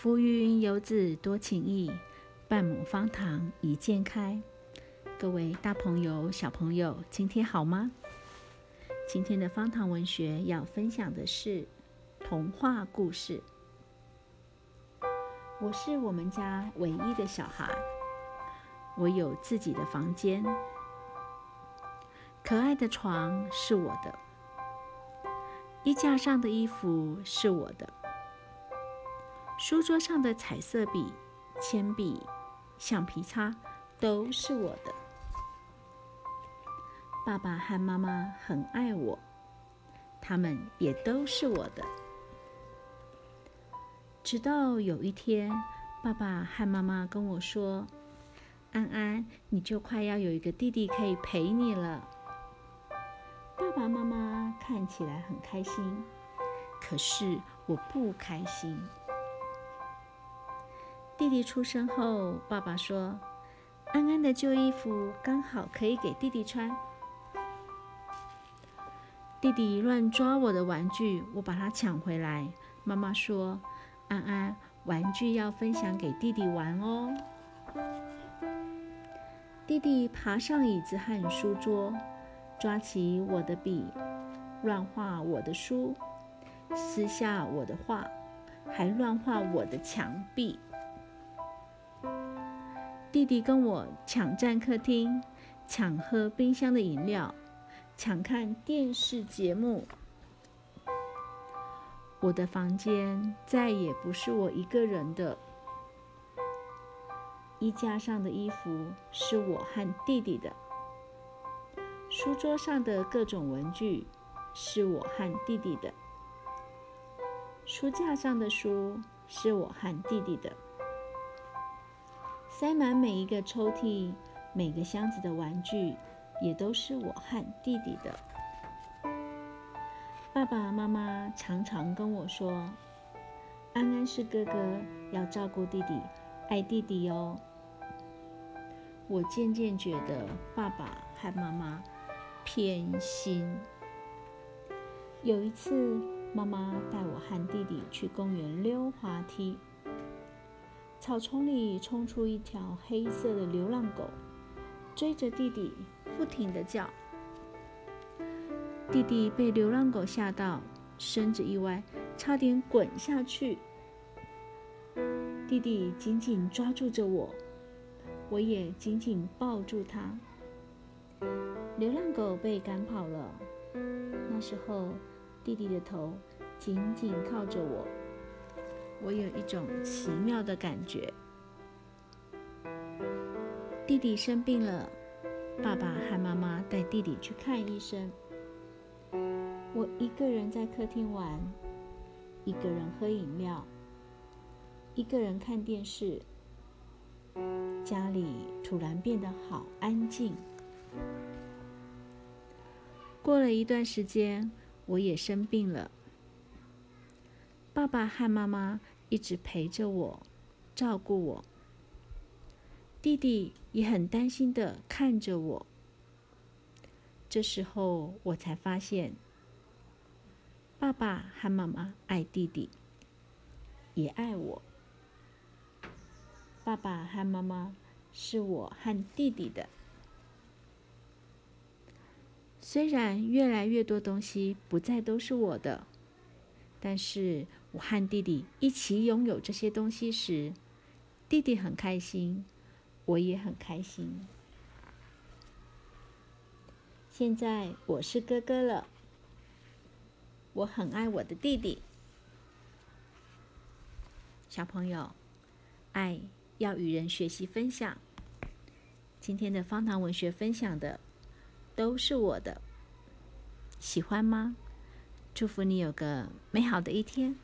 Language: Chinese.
浮云游子多情意，半亩方塘一鉴开。各位大朋友、小朋友，今天好吗？今天的方塘文学要分享的是童话故事。我是我们家唯一的小孩，我有自己的房间，可爱的床是我的，衣架上的衣服是我的。书桌上的彩色笔、铅笔、橡皮擦都是我的。爸爸和妈妈很爱我，他们也都是我的。直到有一天，爸爸和妈妈跟我说：“安安，你就快要有一个弟弟可以陪你了。”爸爸妈妈看起来很开心，可是我不开心。弟弟出生后，爸爸说：“安安的旧衣服刚好可以给弟弟穿。”弟弟乱抓我的玩具，我把它抢回来。妈妈说：“安安，玩具要分享给弟弟玩哦。”弟弟爬上椅子和书桌，抓起我的笔，乱画我的书，撕下我的画，还乱画我的墙壁。弟弟跟我抢占客厅，抢喝冰箱的饮料，抢看电视节目。我的房间再也不是我一个人的。衣架上的衣服是我和弟弟的，书桌上的各种文具是我和弟弟的，书架上的书是我和弟弟的。塞满每一个抽屉、每个箱子的玩具，也都是我和弟弟的。爸爸妈妈常常跟我说：“安安是哥哥，要照顾弟弟，爱弟弟哦。”我渐渐觉得爸爸和妈妈偏心。有一次，妈妈带我和弟弟去公园溜滑梯。草丛里冲出一条黑色的流浪狗，追着弟弟不停地叫。弟弟被流浪狗吓到，身子一歪，差点滚下去。弟弟紧紧抓住着我，我也紧紧抱住他。流浪狗被赶跑了。那时候，弟弟的头紧紧靠着我。我有一种奇妙的感觉。弟弟生病了，爸爸和妈妈带弟弟去看医生。我一个人在客厅玩，一个人喝饮料，一个人看电视。家里突然变得好安静。过了一段时间，我也生病了。爸爸和妈妈一直陪着我，照顾我。弟弟也很担心的看着我。这时候我才发现，爸爸和妈妈爱弟弟，也爱我。爸爸和妈妈是我和弟弟的。虽然越来越多东西不再都是我的。但是我和弟弟一起拥有这些东西时，弟弟很开心，我也很开心。现在我是哥哥了，我很爱我的弟弟。小朋友，爱要与人学习分享。今天的方糖文学分享的都是我的，喜欢吗？祝福你有个美好的一天。